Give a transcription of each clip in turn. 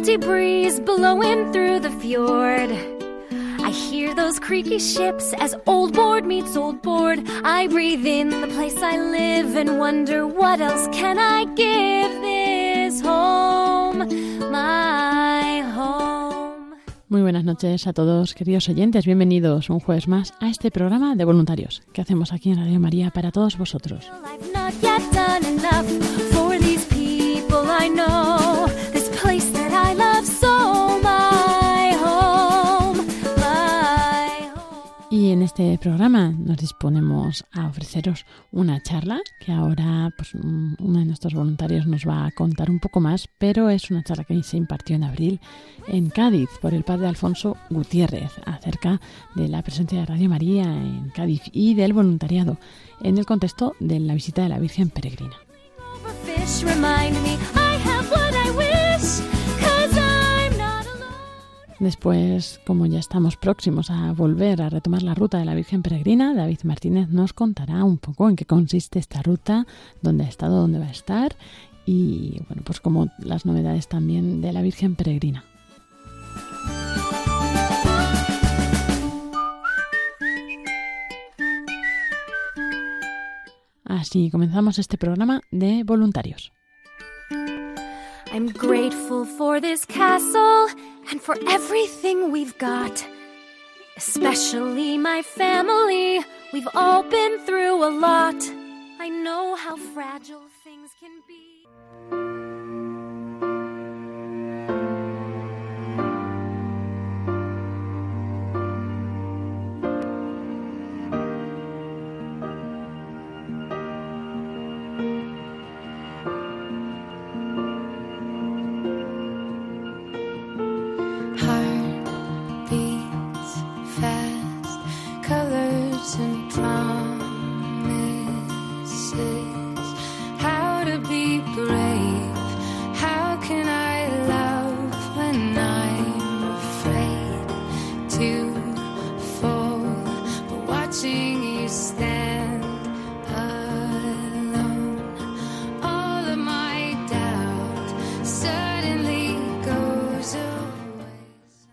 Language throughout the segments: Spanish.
Salty breeze blowing through the fjord. I hear those creaky ships as old board meets old board. I breathe in the place I live and wonder what else can I give this home, my home. Muy buenas noches a todos, queridos oyentes. Bienvenidos un jueves más a este programa de voluntarios que hacemos aquí en Radio María para todos vosotros. I've not yet done enough for these people I know. En este programa nos disponemos a ofreceros una charla que ahora pues, mm, uno de nuestros voluntarios nos va a contar un poco más, pero es una charla que se impartió en abril en Cádiz por el padre Alfonso Gutiérrez acerca de la presencia de Radio María en Cádiz y del voluntariado en el contexto de la visita de la Virgen Peregrina. Después, como ya estamos próximos a volver a retomar la ruta de la Virgen Peregrina, David Martínez nos contará un poco en qué consiste esta ruta, dónde ha estado, dónde va a estar y, bueno, pues como las novedades también de la Virgen Peregrina. Así comenzamos este programa de voluntarios. I'm grateful for this castle and for everything we've got. Especially my family. We've all been through a lot. I know how fragile things can be.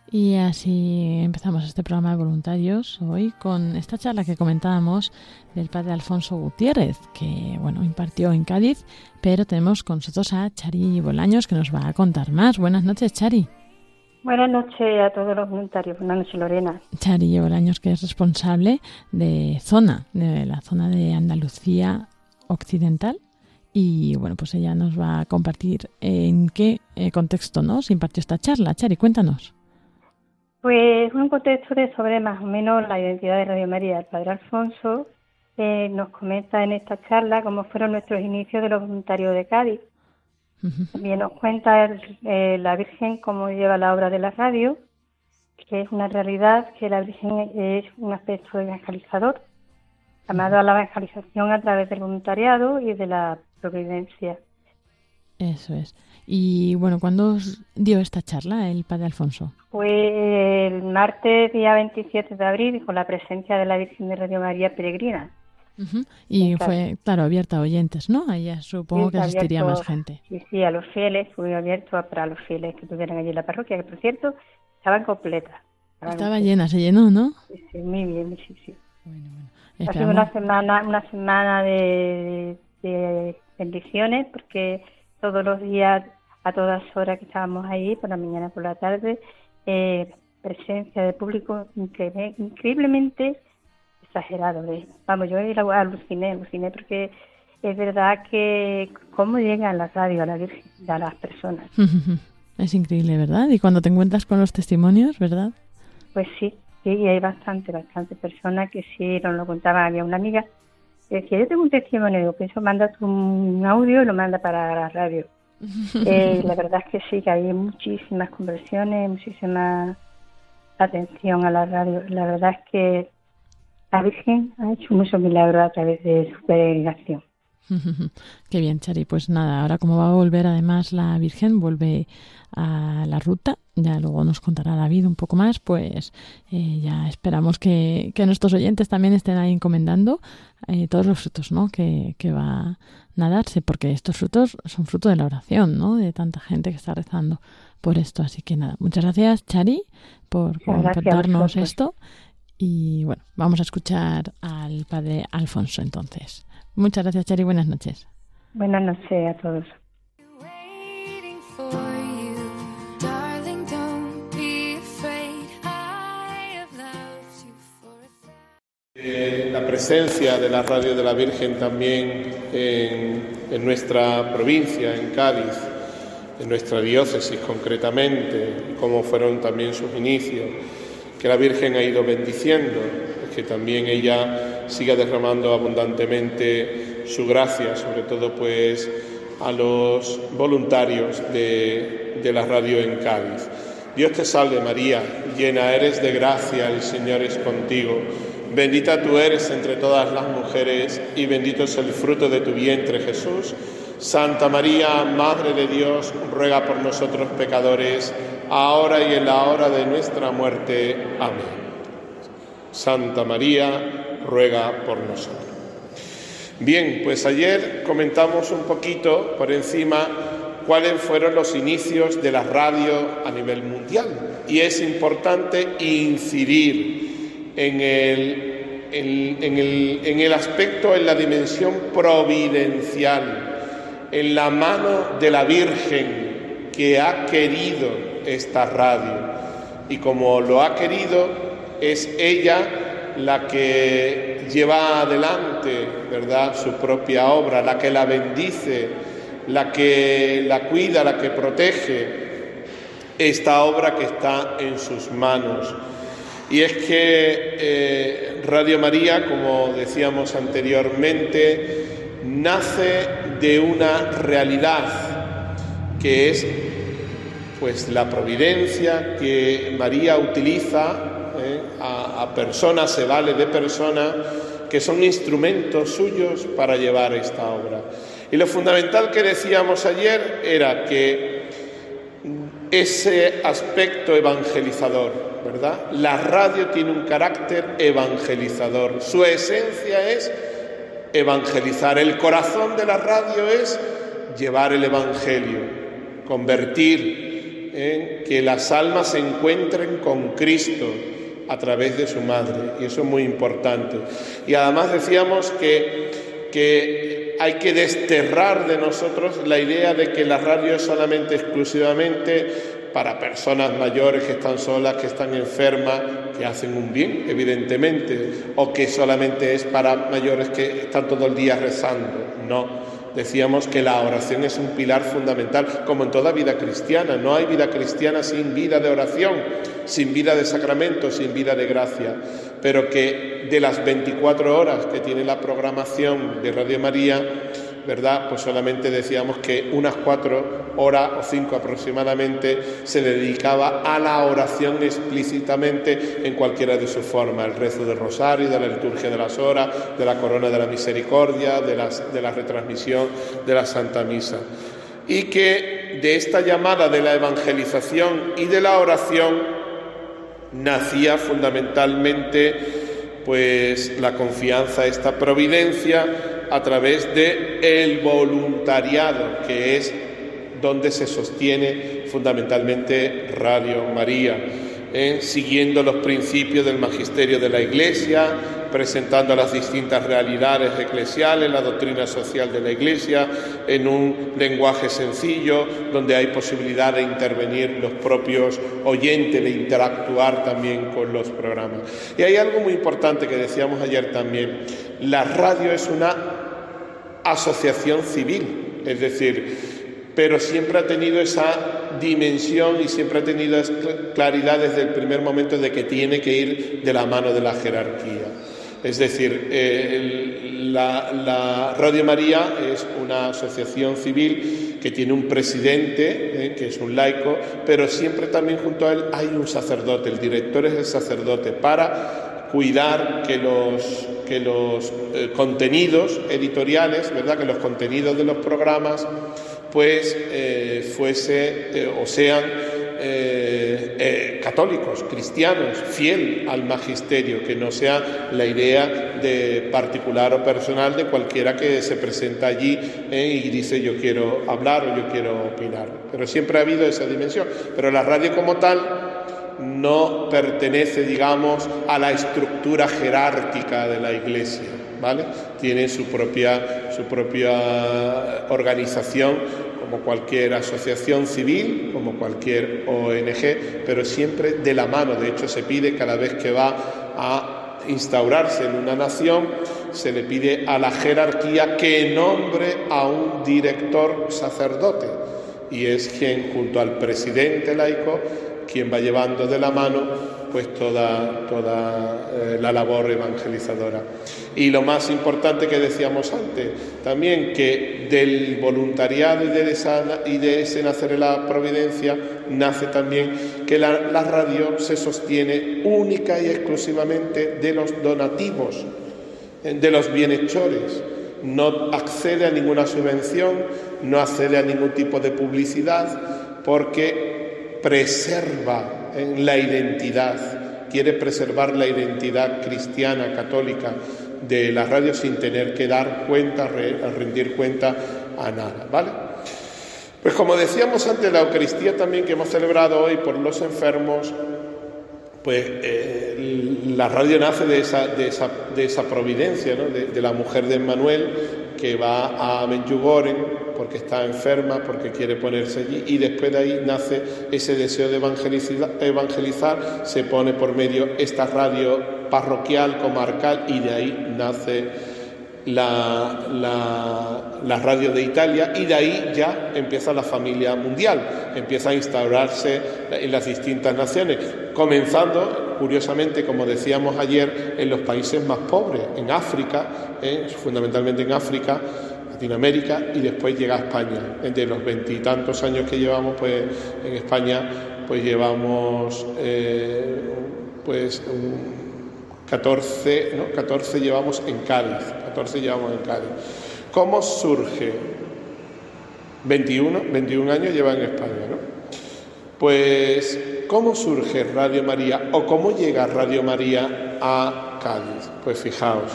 Y así empezamos este programa de voluntarios hoy con esta charla que comentábamos del padre Alfonso Gutiérrez, que bueno, impartió en Cádiz, pero tenemos con nosotros a Chari Bolaños que nos va a contar más. Buenas noches, Chari. Buenas noches a todos los voluntarios. Buenas noches, Lorena. Chari Bolaños, que es responsable de zona, de la zona de Andalucía Occidental. Y bueno, pues ella nos va a compartir en qué eh, contexto ¿no? se impartió esta charla. Chari, cuéntanos. Pues un contexto de sobre más o menos la identidad de Radio María. El Padre Alfonso eh, nos comenta en esta charla cómo fueron nuestros inicios de los voluntarios de Cádiz. También nos cuenta el- eh, la Virgen cómo lleva la obra de la radio, que es una realidad que la Virgen es un aspecto evangelizador, llamado a la evangelización a través del voluntariado y de la providencia. Eso es. Y bueno, ¿cuándo os dio esta charla el padre Alfonso? Fue el martes día 27 de abril con la presencia de la Virgen de Radio María Peregrina. Ujú. Y fue, claro, abierta a oyentes, ¿no? Ya supongo que asistiría abierto- más gente. Sí, sí, a los fieles, fue abierto para los fieles que estuvieran allí en la parroquia, que por cierto estaban completas. Estaban Estaba completas. llena, se llenó, ¿no? Sí, sí, muy bien, sí, sí. Bueno, bueno. Ha sido Esperamos- una semana, una semana de, de bendiciones porque todos los días, a todas horas que estábamos ahí, por la mañana, por la tarde, eh, presencia de público incre- increíblemente exagerado. ¿eh? Vamos, yo aluciné, aluciné porque es verdad que cómo llegan las radios a la Virgen, a las personas. Es increíble, ¿verdad? Y cuando te encuentras con los testimonios, ¿verdad? Pues sí, sí, y hay bastante, bastante personas que sí nos lo contaban. Había una amiga que decía, yo tengo un testimonio, digo, que eso manda un audio y lo manda para la radio. Eh, la verdad es que sí, que hay muchísimas conversiones, muchísima atención a la radio. La verdad es que la Virgen ha hecho muchos milagros a través de su peregrinación. Qué bien, Chari. Pues nada, ahora como va a volver además la Virgen, vuelve a la ruta, ya luego nos contará David un poco más, pues eh, ya esperamos que, que, nuestros oyentes también estén ahí encomendando eh, todos los frutos ¿no? que, que va a darse, porque estos frutos son fruto de la oración, ¿no? de tanta gente que está rezando por esto. Así que nada, muchas gracias, Chari, por contarnos esto. Y bueno, vamos a escuchar al padre Alfonso entonces. Muchas gracias, Chari. Buenas noches. Buenas noches a todos. Presencia de la Radio de la Virgen también en, en, nuestra provincia, en Cádiz, en nuestra diócesis concretamente, cómo fueron también sus inicios, que la Virgen ha ido bendiciendo, que también ella siga derramando abundantemente su gracia, sobre todo pues a los voluntarios de, de la radio en Cádiz. Dios te salve María, llena eres de gracia, el Señor es contigo. Bendita tú eres entre todas las mujeres y bendito es el fruto de tu vientre Jesús. Santa María, Madre de Dios, ruega por nosotros pecadores, ahora y en la hora de nuestra muerte. Amén. Santa María, ruega por nosotros. Bien, pues ayer comentamos un poquito por encima cuáles fueron los inicios de la radio a nivel mundial y es importante incidir en el, en, en el, en el aspecto, en la dimensión providencial, en la mano de la Virgen que ha querido esta radio y como lo ha querido es ella la que lleva adelante, ¿verdad?, su propia obra, la que la bendice, la que la cuida, la que protege esta obra que está en sus manos. Y es que eh, Radio María, como decíamos anteriormente, nace de una realidad que es pues la providencia que María utiliza ¿eh? a, personas, se vale de personas que son instrumentos suyos para llevar esta obra. Y lo fundamental que decíamos ayer era que ese aspecto evangelizador, La radio tiene un carácter evangelizador. Su esencia es evangelizar. El corazón de la radio es llevar el Evangelio, convertir en que las almas se encuentren con Cristo, a través de su madre, y eso es muy importante. Y además decíamos que, que hay que desterrar de nosotros la idea de que la radio es solamente, exclusivamente para personas mayores que están solas, que están enfermas, que hacen un bien, evidentemente, o que solamente es para mayores que están todo el día rezando. No, Decíamos que la oración es un pilar fundamental, como en toda vida cristiana. No hay vida cristiana sin vida de oración, sin vida de sacramento, sin vida de gracia. Pero que de las 24 horas que tiene la programación de Radio María, ¿verdad? Pues solamente decíamos que unas cuatro horas o cinco aproximadamente se dedicaba a la oración explícitamente en cualquiera de sus formas, el rezo del rosario, de la liturgia de las horas, de la corona de la misericordia, de, de la retransmisión de la Santa Misa. Y que de esta llamada de la evangelización y de la oración nacía fundamentalmente pues la confianza, esta providencia a través de el voluntariado, que es donde se sostiene fundamentalmente Radio María, ¿eh? siguiendo los principios del magisterio de la Iglesia, presentando las distintas realidades eclesiales, la doctrina social de la Iglesia, en un lenguaje sencillo, donde hay posibilidad de intervenir los propios oyentes, de interactuar también con los programas. Y hay algo muy importante que decíamos ayer también, la radio es una asociación civil, es decir, pero siempre ha tenido esa dimensión y siempre ha tenido cl- claridad desde el primer momento de que tiene que ir de la mano de la jerarquía. Es decir, la, la Radio María es una asociación civil que tiene un presidente, eh, que es un laico, pero siempre también junto a él hay un sacerdote, el director es el sacerdote, para cuidar que los, que los eh, contenidos editoriales, ¿verdad? que los contenidos de los programas, pues eh, fuese eh, o sean eh, eh, católicos, cristianos, fiel al magisterio, que no sea la idea de particular o personal de cualquiera que se presenta allí eh, y dice yo quiero hablar o yo quiero opinar. Pero siempre ha habido esa dimensión. Pero la radio como tal no pertenece, digamos, a la estructura jerárquica de la Iglesia, ¿vale? Tiene su propia, su propia organización, como cualquier asociación civil, como cualquier ONG, pero siempre de la mano. De hecho, se pide cada vez que va a instaurarse en una nación, se le pide a la jerarquía que nombre a un director sacerdote y es quien junto al presidente laico quien va llevando de la mano pues toda, toda eh, la labor evangelizadora. Y lo más importante que decíamos antes, también que del voluntariado y de, esa, y de ese nacer en la providencia nace también que la, la radio se sostiene única y exclusivamente de los donativos, eh, de los bienhechores. No accede a ninguna subvención, no accede a ningún tipo de publicidad, porque preserva la identidad, quiere preservar la identidad cristiana, católica de la radio sin tener que dar cuenta, re- rendir cuenta a nada, ¿vale? Pues como decíamos antes, la Eucaristía también que hemos celebrado hoy por los enfermos, pues eh, la radio nace de esa, de esa, de esa providencia, de, de la mujer de Manuel que va a Menjugoren porque está enferma, porque quiere ponerse allí, y después de ahí nace ese deseo de evangelizar, se pone por medio esta radio parroquial, comarcal, y de ahí nace la, la, la radio de Italia y de ahí ya empieza la familia mundial, empieza a instaurarse en las distintas naciones, comenzando, curiosamente, como decíamos ayer, en los países más pobres, en África, eh, fundamentalmente en África, Latinoamérica y después llega a España. De los veintitantos años que llevamos, pues en España, pues llevamos eh, pues un 14, ¿no? 14 llevamos en Cádiz, 14 llevamos en Cádiz. ¿Cómo surge? 21, 21 años lleva en España, ¿no? Pues, ¿cómo surge Radio María o cómo llega Radio María a Cádiz? Pues fijaos,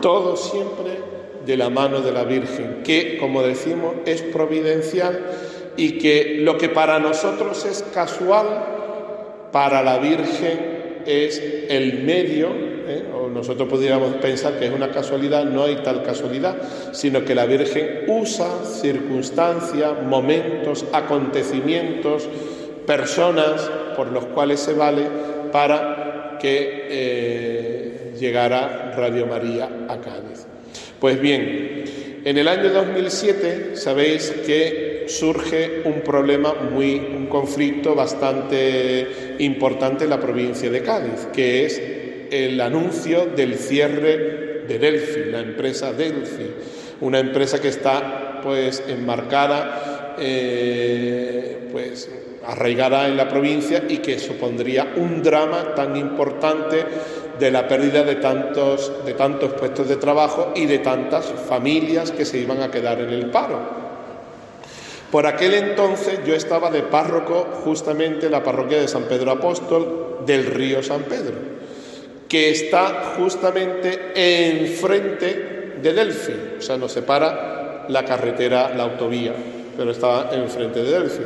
todo siempre de la mano de la Virgen, que, como decimos, es providencial y que lo que para nosotros es casual, para la Virgen es el medio, ¿eh? o nosotros podríamos pensar que es una casualidad, no hay tal casualidad, sino que la Virgen usa circunstancias, momentos, acontecimientos, personas por los cuales se vale para que eh, llegara Radio María a Cádiz. Pues bien, en el año 2007 sabéis que surge un problema muy, un conflicto bastante importante en la provincia de Cádiz, que es el anuncio del cierre de Delphi, la empresa Delphi, una empresa que está pues enmarcada, eh, pues arraigada en la provincia y que supondría un drama tan importante de la pérdida de tantos, de tantos puestos de trabajo y de tantas familias que se iban a quedar en el paro. Por aquel entonces yo estaba de párroco justamente en la parroquia de San Pedro Apóstol del río San Pedro, que está justamente enfrente de Delphi, o sea, nos separa la carretera, la autovía, pero está enfrente de Delphi.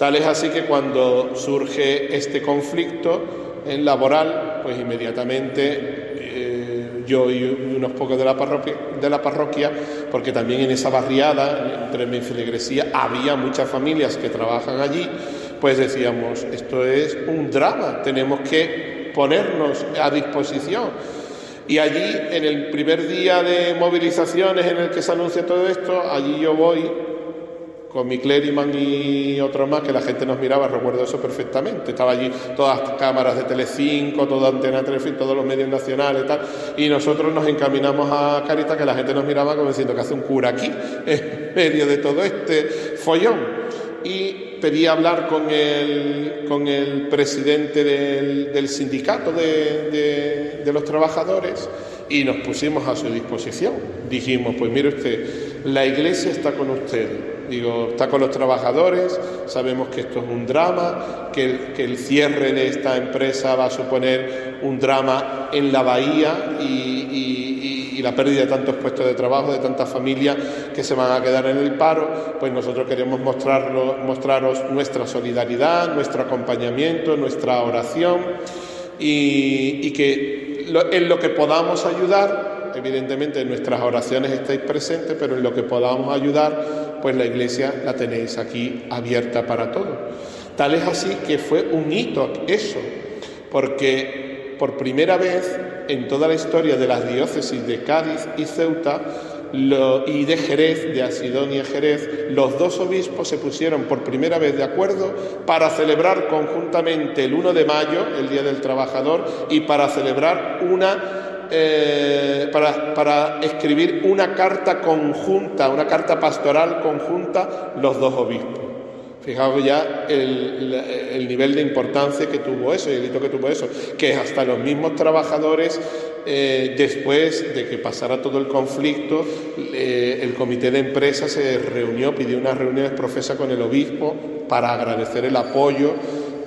Tal es así que cuando surge este conflicto en laboral, pues inmediatamente eh, yo y unos pocos de la, parroquia, porque también en esa barriada, entre mi feligresía, había muchas familias que trabajan allí, pues decíamos, esto es un drama, tenemos que ponernos a disposición. Y allí, en el primer día de movilizaciones en el que se anuncia todo esto, allí yo voy con mi Cleriman y otro más, que la gente nos miraba, recuerdo eso perfectamente. Estaba allí todas las cámaras de Telecinco, toda Antena Telefilm, todos los medios nacionales y tal. Y nosotros nos encaminamos a Caritas, que la gente nos miraba como diciendo que hace un cura aquí, en medio de todo este follón. Y pedí hablar con el, con el presidente del, del sindicato de, de- de los trabajadores y nos pusimos a su disposición. Dijimos, pues mire usted, la iglesia está con usted. Digo, está con los trabajadores, sabemos que esto es un drama, que el, cierre de esta empresa va a suponer un drama en la bahía y, la pérdida de tantos puestos de trabajo, de tantas familias que se van a quedar en el paro, pues nosotros queremos mostrarlo, mostraros nuestra solidaridad, nuestro acompañamiento, nuestra oración y, que en lo que podamos ayudar, evidentemente en nuestras oraciones estáis presentes, pero en lo que podamos ayudar, pues la iglesia la tenéis aquí abierta para todo. Tal es así que fue un hito eso, porque por primera vez en toda la historia de las diócesis de Cádiz y Ceuta y de Jerez, de Asidonia y Jerez, los dos obispos se pusieron por primera vez de acuerdo para celebrar conjuntamente el 1 de mayo, el Día del Trabajador, y para celebrar una eh, para, escribir una carta conjunta, una carta pastoral conjunta los dos obispos. Fijaos ya el, el nivel de importancia que tuvo eso el hito que tuvo eso, que hasta los mismos trabajadores, eh, después de que pasara todo el conflicto, eh, el comité de empresa se reunió, pidió unas reuniones profesas con el obispo para agradecer el apoyo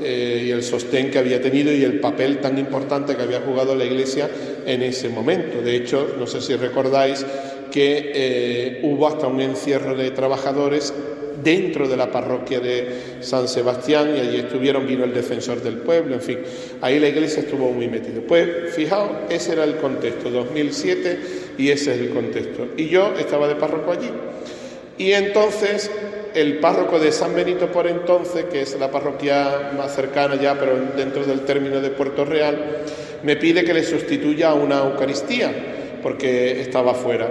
eh, y el sostén que había tenido y el papel tan importante que había jugado la Iglesia en ese momento. De hecho, no sé si recordáis que eh, hubo hasta un encierro de trabajadores dentro de la parroquia de San Sebastián y allí estuvieron, vino el defensor del pueblo, en fin, ahí la iglesia estuvo muy metida. Pues fijaos, ese era el contexto, 2007 y ese es el contexto. Y yo estaba de párroco allí. Y entonces el párroco de San Benito por entonces, que es la parroquia más cercana ya, pero dentro del término de Puerto Real, me pide que le sustituya a una Eucaristía, porque estaba fuera.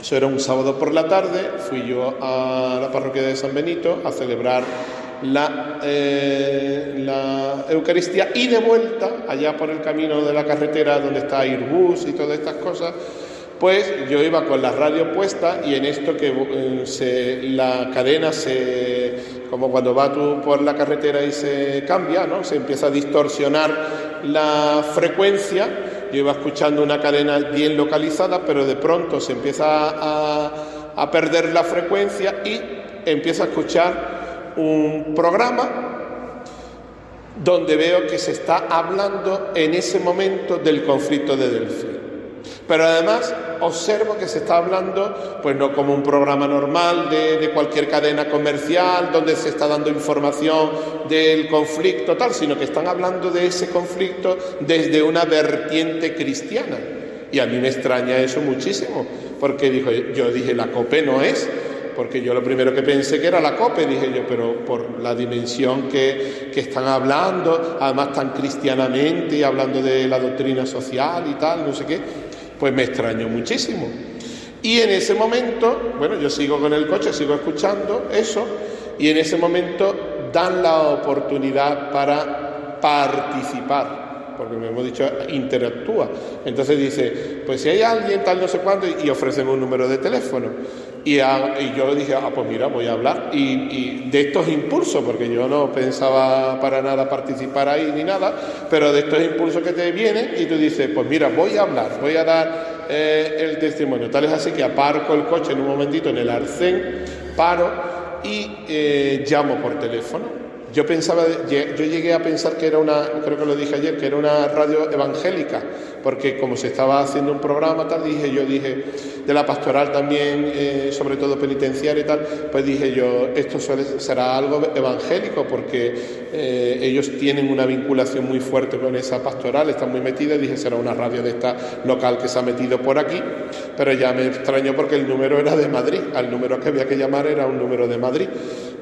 Eso era un sábado por la tarde, fui yo a la parroquia de San Benito a celebrar la, eh, la Eucaristía y de vuelta, allá por el camino de la carretera donde está Airbus y todas estas cosas, pues yo iba con la radio puesta y en esto que eh, se- la cadena se, como cuando va tú por la carretera y se cambia, ¿no? Se empieza a distorsionar la frecuencia. Yo iba escuchando una cadena bien localizada, pero de pronto se empieza a, a perder la frecuencia y empiezo a escuchar un programa donde veo que se está hablando en ese momento del conflicto de Delphi. Pero además observo que se está hablando, pues no como un programa normal de, cualquier cadena comercial donde se está dando información del conflicto tal, sino que están hablando de ese conflicto desde una vertiente cristiana. Y a mí me extraña eso muchísimo, porque dijo, yo dije, la COPE no es, porque yo lo primero que pensé que era la COPE, dije yo, pero por la dimensión que, que están hablando, además tan cristianamente hablando de la doctrina social y tal, no sé qué, pues me extrañó muchísimo. Y en ese momento, bueno, yo sigo con el coche, sigo escuchando eso, y en ese momento dan la oportunidad para participar porque me hemos dicho interactúa. Entonces dice, pues si hay alguien tal no sé cuándo, y ofrecen un número de teléfono. Y, a- y yo dije, ah, pues mira, voy a hablar. Y, y de estos impulsos, porque yo no pensaba para nada participar ahí ni nada, pero de estos impulsos que te vienen y tú dices, pues mira, voy a hablar, voy a dar eh, el testimonio. Tal es así que aparco el coche en un momentito en el arcén, paro y eh, llamo por teléfono. Yo pensaba, yo llegué a pensar que era una, creo que lo dije ayer, que era una radio evangélica, porque como se estaba haciendo un programa tal, dije yo dije de la pastoral también, eh, sobre todo penitenciaria y tal, pues dije yo esto será algo evangélico porque eh, ellos tienen una vinculación muy fuerte con esa pastoral, están muy metidas, dije será una radio de esta local que se ha metido por aquí, pero ya me extrañó porque el número era de Madrid, al número que había que llamar era un número de Madrid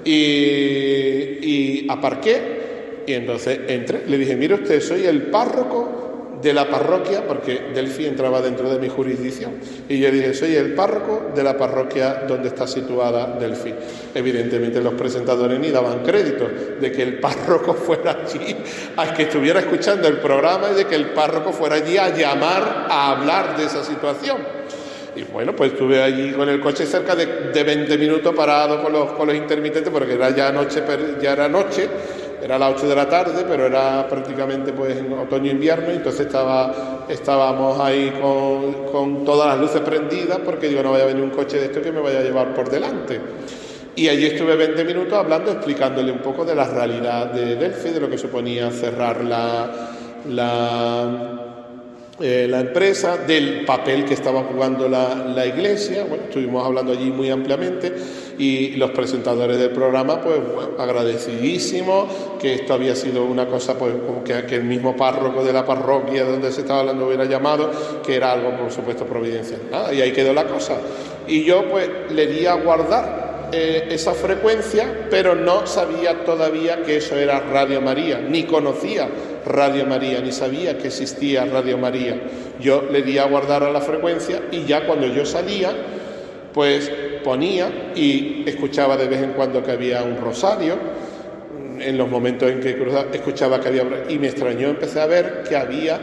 y, y aparqué y entonces entré, le dije, mire usted, soy el párroco de la parroquia, porque Delphi entraba dentro de mi jurisdicción. Y yo dije, soy el párroco de la parroquia donde está situada Delphi. Evidentemente los presentadores ni daban crédito de que el párroco fuera allí, a que estuviera escuchando el programa y de que el párroco fuera allí a llamar, a hablar de esa situación. Y bueno, pues estuve allí con el coche cerca de, de 20 minutos parado con los, con los intermitentes porque era ya noche, ya era noche, era las 8 de la tarde, pero era prácticamente pues en otoño-invierno, entonces estaba, estábamos ahí con, con todas las luces prendidas porque digo, no vaya a venir un coche de esto que me vaya a llevar por delante. Y allí estuve 20 minutos hablando, explicándole un poco de la realidad de Delphi, de lo que suponía cerrar la, la, eh, la empresa, del papel que estaba jugando la, la iglesia. Bueno, estuvimos hablando allí muy ampliamente y los presentadores del programa, pues agradecidísimos, que esto había sido una cosa, pues como que, el mismo párroco de la parroquia donde se estaba hablando hubiera llamado, que era algo, por supuesto, providencial. Y ahí quedó la cosa. Y yo, pues, le di a guardar eh, esa frecuencia, pero no sabía todavía que eso era Radio María, ni conocía Radio María, ni sabía que existía Radio María. Yo le di a guardar a la frecuencia y ya cuando yo salía, pues ponía y escuchaba de vez en cuando que había un rosario, en los momentos en que escuchaba que había... Y me extrañó, empecé a ver que había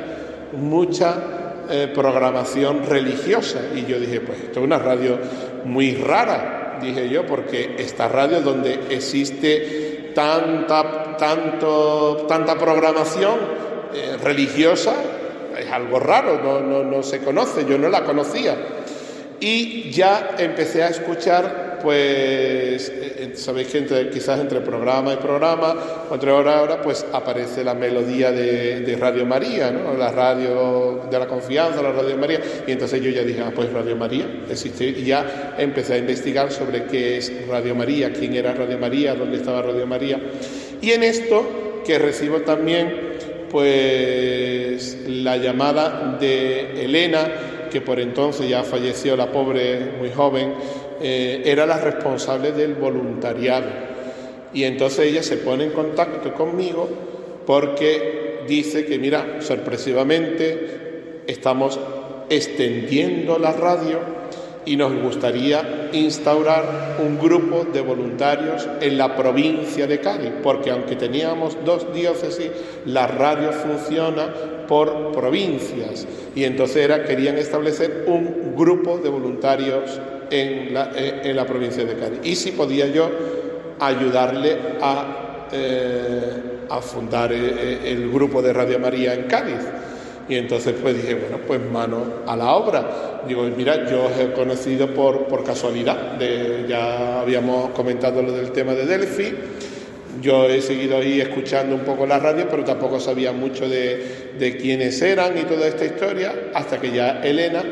mucha eh, programación religiosa. Y yo dije, pues esto es una radio muy rara, dije yo, porque esta radio donde existe tanta, tanto, tanta programación eh, religiosa, es algo raro, no, no, no se conoce, yo no la conocía. Y ya empecé a escuchar, pues, eh, sabéis que quizás entre programa y programa, entre hora a hora, pues aparece la melodía de, de Radio María, ¿no? La radio de la confianza, la Radio María. Y entonces yo ya dije, ah, pues Radio María existe. Y ya empecé a investigar sobre qué es Radio María, quién era Radio María, dónde estaba Radio María. Y en esto, que recibo también, pues, la llamada de Elena, que por entonces ya falleció la pobre, muy joven, eh, era la responsable del voluntariado. Y entonces ella se pone en contacto conmigo porque dice que, mira, sorpresivamente estamos extendiendo la radio y nos gustaría instaurar un grupo de voluntarios en la provincia de Cádiz, porque aunque teníamos dos diócesis, la radio funciona por provincias y entonces era, querían establecer un grupo de voluntarios en la, eh, en la provincia de Cádiz. Y si podía yo ayudarle a, eh, a fundar eh, el grupo de Radio María en Cádiz. Y entonces pues dije, bueno, pues mano a la obra. Digo, mira, yo os he conocido por, por casualidad, ya habíamos comentado lo del tema de Delphi, yo he seguido ahí escuchando un poco la radio, pero tampoco sabía mucho de, de quiénes eran y toda esta historia, hasta que ya Elena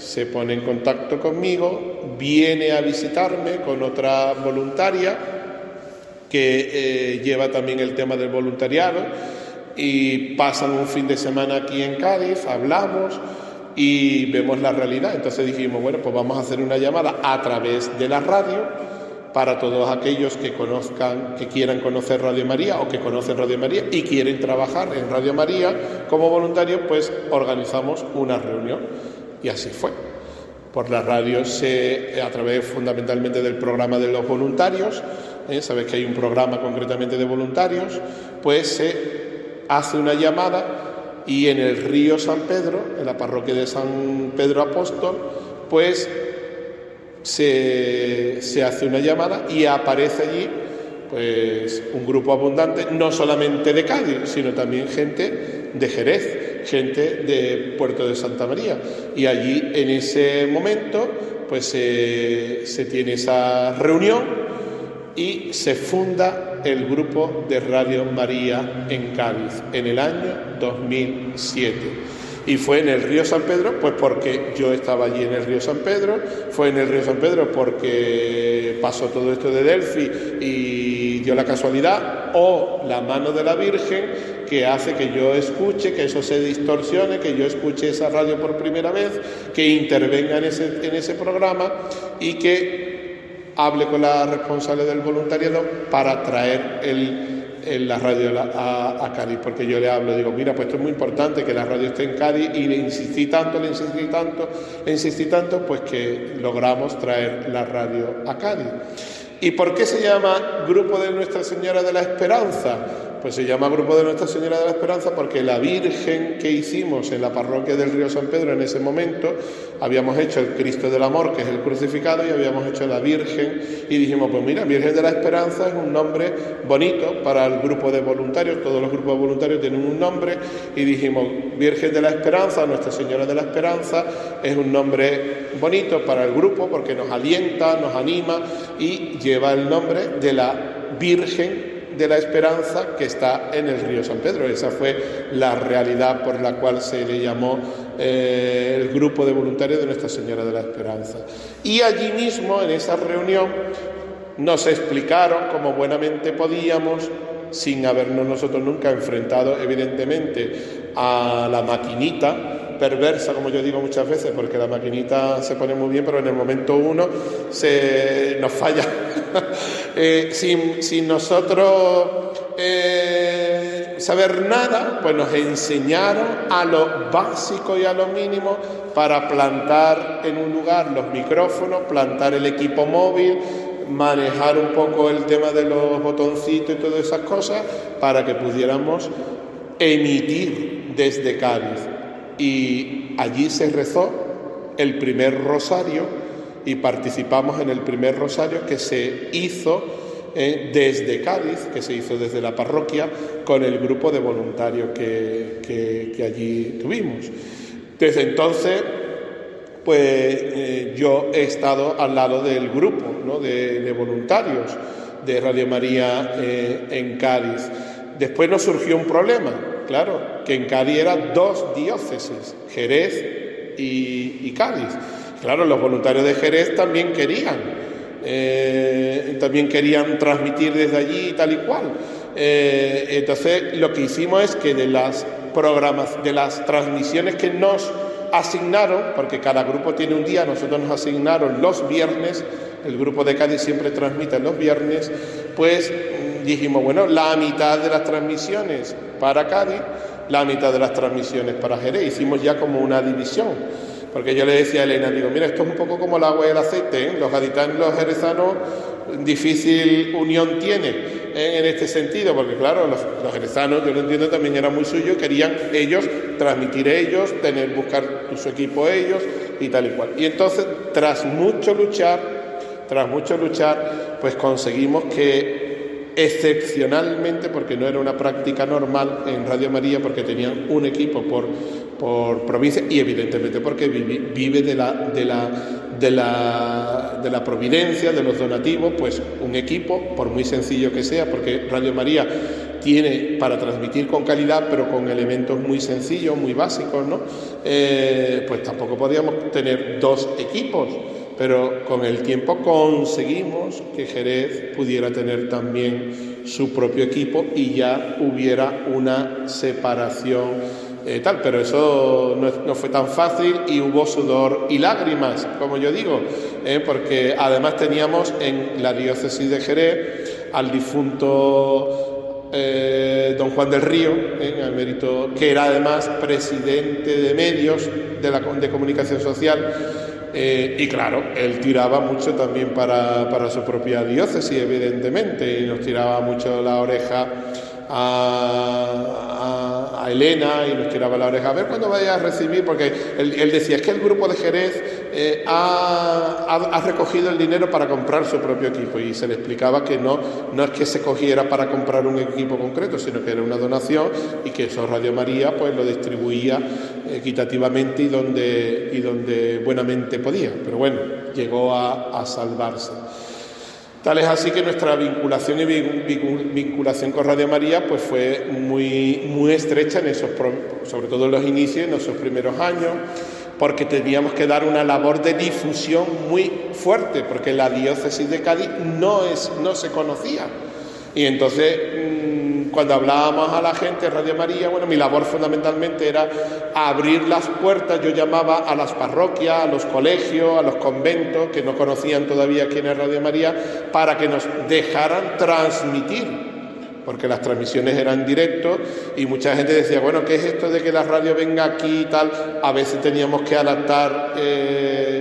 se pone en contacto conmigo, viene a visitarme con otra voluntaria que eh, lleva también el tema del voluntariado y pasan un fin de semana aquí en Cádiz, hablamos y vemos la realidad. Entonces dijimos, bueno, pues vamos a hacer una llamada a través de la radio para todos aquellos que conozcan, que quieran conocer Radio María o que conocen Radio María y quieren trabajar en Radio María como voluntarios, pues organizamos una reunión. Y así fue. Por la radio, se, a través fundamentalmente del programa de los voluntarios, ¿eh? sabes que hay un programa concretamente de voluntarios, pues se hace una llamada y en el río San Pedro, en la parroquia de San Pedro Apóstol, pues se, se hace una llamada y aparece allí pues un grupo abundante, no solamente de Cádiz, sino también gente de Jerez, gente de Puerto de Santa María. Y allí en ese momento pues se, se tiene esa reunión y se funda el grupo de Radio María en Cádiz en el año 2007. Y fue en el río San Pedro, pues porque yo estaba allí en el río San Pedro, fue en el río San Pedro porque pasó todo esto de Delphi y dio la casualidad, o la mano de la Virgen que hace que yo escuche, que eso se distorsione, que yo escuche esa radio por primera vez, que intervenga en ese, en ese programa y que hable con la responsable del voluntariado para traer el, la radio a, a, Cádiz, porque yo le hablo, digo, mira, pues esto es muy importante que la radio esté en Cádiz y le insistí tanto, le insistí tanto, le insistí tanto, pues que logramos traer la radio a Cádiz. ¿Y por qué se llama Grupo de Nuestra Señora de la Esperanza? Pues se llama Grupo de Nuestra Señora de la Esperanza porque la Virgen que hicimos en la parroquia del Río San Pedro en ese momento, habíamos hecho el Cristo del Amor, que es el crucificado, y habíamos hecho la Virgen, y dijimos, pues mira, Virgen de la Esperanza es un nombre bonito para el grupo de voluntarios, todos los grupos de voluntarios tienen un nombre, y dijimos, Virgen de la Esperanza, Nuestra Señora de la Esperanza, es un nombre bonito para el grupo porque nos alienta, nos anima y lleva el nombre de la Virgen de la esperanza que está en el río San Pedro. Esa fue la realidad por la cual se le llamó eh, el grupo de voluntarios de Nuestra Señora de la Esperanza. Y allí mismo, en esa reunión, nos explicaron como buenamente podíamos, sin habernos nosotros nunca enfrentado, evidentemente, a la maquinita, perversa, como yo digo muchas veces, porque la maquinita se pone muy bien, pero en el momento uno se nos falla. eh, sin, sin, nosotros eh, saber nada, pues nos enseñaron a lo básico y a lo mínimo para plantar en un lugar los micrófonos, plantar el equipo móvil, manejar un poco el tema de los botoncitos y todas esas cosas para que pudiéramos emitir desde Cádiz. Y allí se rezó el primer rosario y participamos en el primer rosario que se hizo eh, desde Cádiz, que se hizo desde la parroquia, con el grupo de voluntarios que, allí tuvimos. Desde entonces, pues eh, yo he estado al lado del grupo de, voluntarios de Radio María eh, en Cádiz. Después nos surgió un problema, claro, que en Cádiz eran dos diócesis, Jerez y, Cádiz. Claro, los voluntarios de Jerez también querían, eh, también querían transmitir desde allí tal y cual. Eh, entonces, lo que hicimos es que de las programas, de las transmisiones que nos asignaron, porque cada grupo tiene un día, nosotros nos asignaron los viernes, el grupo de Cádiz siempre transmite los viernes, pues dijimos, bueno, la mitad de las transmisiones para Cádiz, la mitad de las transmisiones para Jerez. Hicimos ya como una división. Porque yo le decía a Elena, digo, mira, esto es un poco como el agua y el aceite, ¿eh? los gaditanos y los jerezanos difícil unión tiene ¿eh? en este sentido, porque claro, los, los, yo lo entiendo, también era muy suyo, querían ellos transmitir ellos, tener, buscar su equipo ellos y tal y cual. Y entonces, tras mucho luchar, tras mucho luchar, pues conseguimos que excepcionalmente, porque no era una práctica normal en Radio María, porque tenían un equipo por, por provincia y evidentemente porque vive, de, la, de, la, de, la, de la providencia, de los donativos, pues un equipo, por muy sencillo que sea, porque Radio María tiene para transmitir con calidad, pero con elementos muy sencillos, muy básicos, ¿no? Eh, pues tampoco podíamos tener dos equipos pero con el tiempo conseguimos que Jerez pudiera tener también su propio equipo y ya hubiera una separación eh, tal, pero eso no, fue tan fácil y hubo sudor y lágrimas, como yo digo, eh, porque además teníamos en la diócesis de Jerez al difunto eh, don Juan del Río, que era además presidente de medios de, la, comunicación social, y claro, él tiraba mucho también para, para, su propia diócesis, evidentemente, y nos tiraba mucho la oreja a, Elena y nos tiraba la oreja, a ver cuándo vaya a recibir, porque él, decía, es que el grupo de Jerez eh, ha, recogido el dinero para comprar su propio equipo y se le explicaba que no, no es que se cogiera para comprar un equipo concreto, sino que era una donación y que eso Radio María pues lo distribuía equitativamente y donde, y donde buenamente podía, pero bueno, llegó a salvarse. Tal es así que nuestra vinculación y vinculación con Radio María pues fue muy, muy estrecha en esos, sobre todo en los inicios, en esos primeros años, porque teníamos que dar una labor de difusión muy fuerte, porque la diócesis de Cádiz no, es, no se conocía. Y entonces cuando hablábamos a la gente de Radio María, bueno, mi labor fundamentalmente era abrir las puertas, yo llamaba a las parroquias, a los colegios, a los conventos, que no conocían todavía quién es Radio María, para que nos dejaran transmitir porque las transmisiones eran directos y mucha gente decía, bueno, ¿qué es esto de que la radio venga aquí y tal? A veces teníamos que adaptar eh,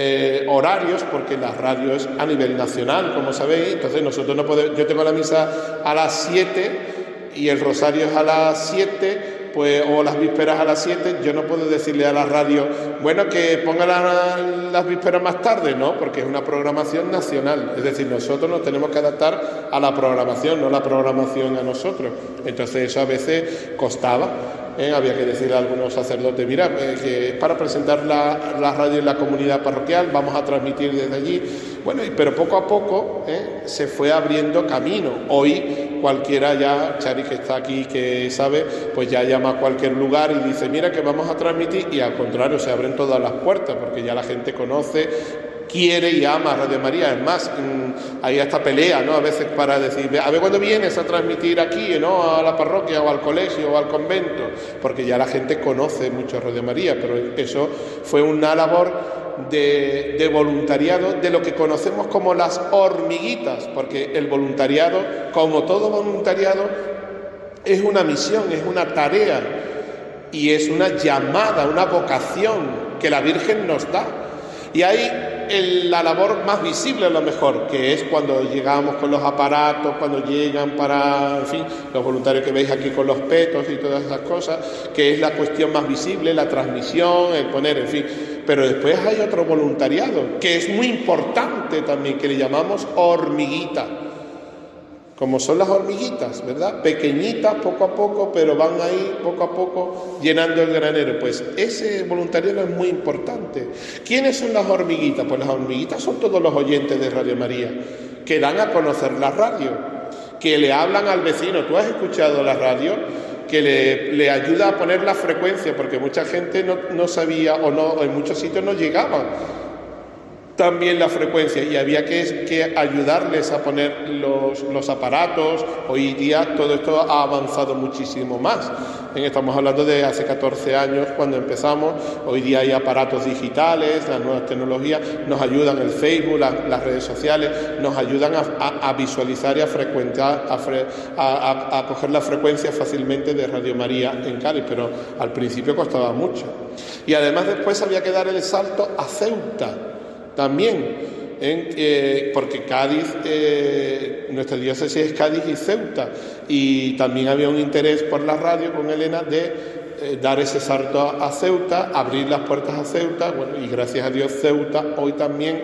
eh, horarios porque la radio es a nivel nacional, como sabéis, entonces nosotros no podemos, yo tengo la misa a las 7 y el rosario es a las 7 pues, o las vísperas a las 7, yo no puedo decirle a la radio, bueno, que ponga la- las vísperas más tarde, no, porque es una programación nacional. Es decir, nosotros nos tenemos que adaptar a la programación, no la programación a nosotros. Entonces eso a veces costaba. ¿Eh? Había que decirle a algunos sacerdotes, mira, eh, que es para presentar la, la radio en la comunidad parroquial, vamos a transmitir desde allí. Bueno, pero poco a poco ¿eh? se fue abriendo camino. Hoy cualquiera ya, Chari que está aquí, que sabe, pues ya llama a cualquier lugar y dice, mira que vamos a transmitir y al contrario, se abren todas las puertas porque ya la gente conoce, quiere y ama a Radio María. Es más, hay esta pelea, ¿no? A veces para decir, a ver cuándo vienes a transmitir aquí, ¿no? A la parroquia o al colegio o al convento, porque ya la gente conoce mucho Radio María, pero eso fue una labor de, de voluntariado de lo que conocemos como las hormiguitas, porque el voluntariado, como todo voluntariado, es una misión, es una tarea y es una llamada, una vocación que la Virgen nos da. Y hay el- la labor más visible a lo mejor, que es cuando llegamos con los aparatos, cuando llegan para, en fin, los voluntarios que veis aquí con los petos y todas esas cosas, que es la cuestión más visible, la transmisión, el poner, en fin. Pero después hay otro voluntariado, que es muy importante también, que le llamamos hormiguita como son las hormiguitas, ¿verdad? Pequeñitas poco a poco, pero van ahí poco a poco llenando el granero. Pues ese voluntariado es muy importante. ¿Quiénes son las hormiguitas? Pues las hormiguitas son todos los oyentes de Radio María, que dan a conocer la radio, que le hablan al vecino. ¿Tú has escuchado la radio? que le, ayuda a poner la frecuencia, porque mucha gente no, no sabía o no, en muchos sitios no llegaba también la frecuencia y había que, que ayudarles a poner los, los aparatos. Hoy día todo esto ha avanzado muchísimo más. Estamos hablando de hace 14 años cuando empezamos. Hoy día hay aparatos digitales, las nuevas tecnologías nos ayudan, el Facebook, la- las redes sociales, nos ayudan a, a- a visualizar y a frecuentar, a, fre- a coger la frecuencia fácilmente de Radio María en Cádiz, pero al principio costaba mucho. Y además después había que dar el salto a Ceuta también, eh, porque Cádiz, eh, nuestra diócesis es Cádiz y Ceuta, y también había un interés por la radio con Elena de eh, dar ese salto a, Ceuta, abrir las puertas a Ceuta, bueno, y gracias a Dios Ceuta hoy también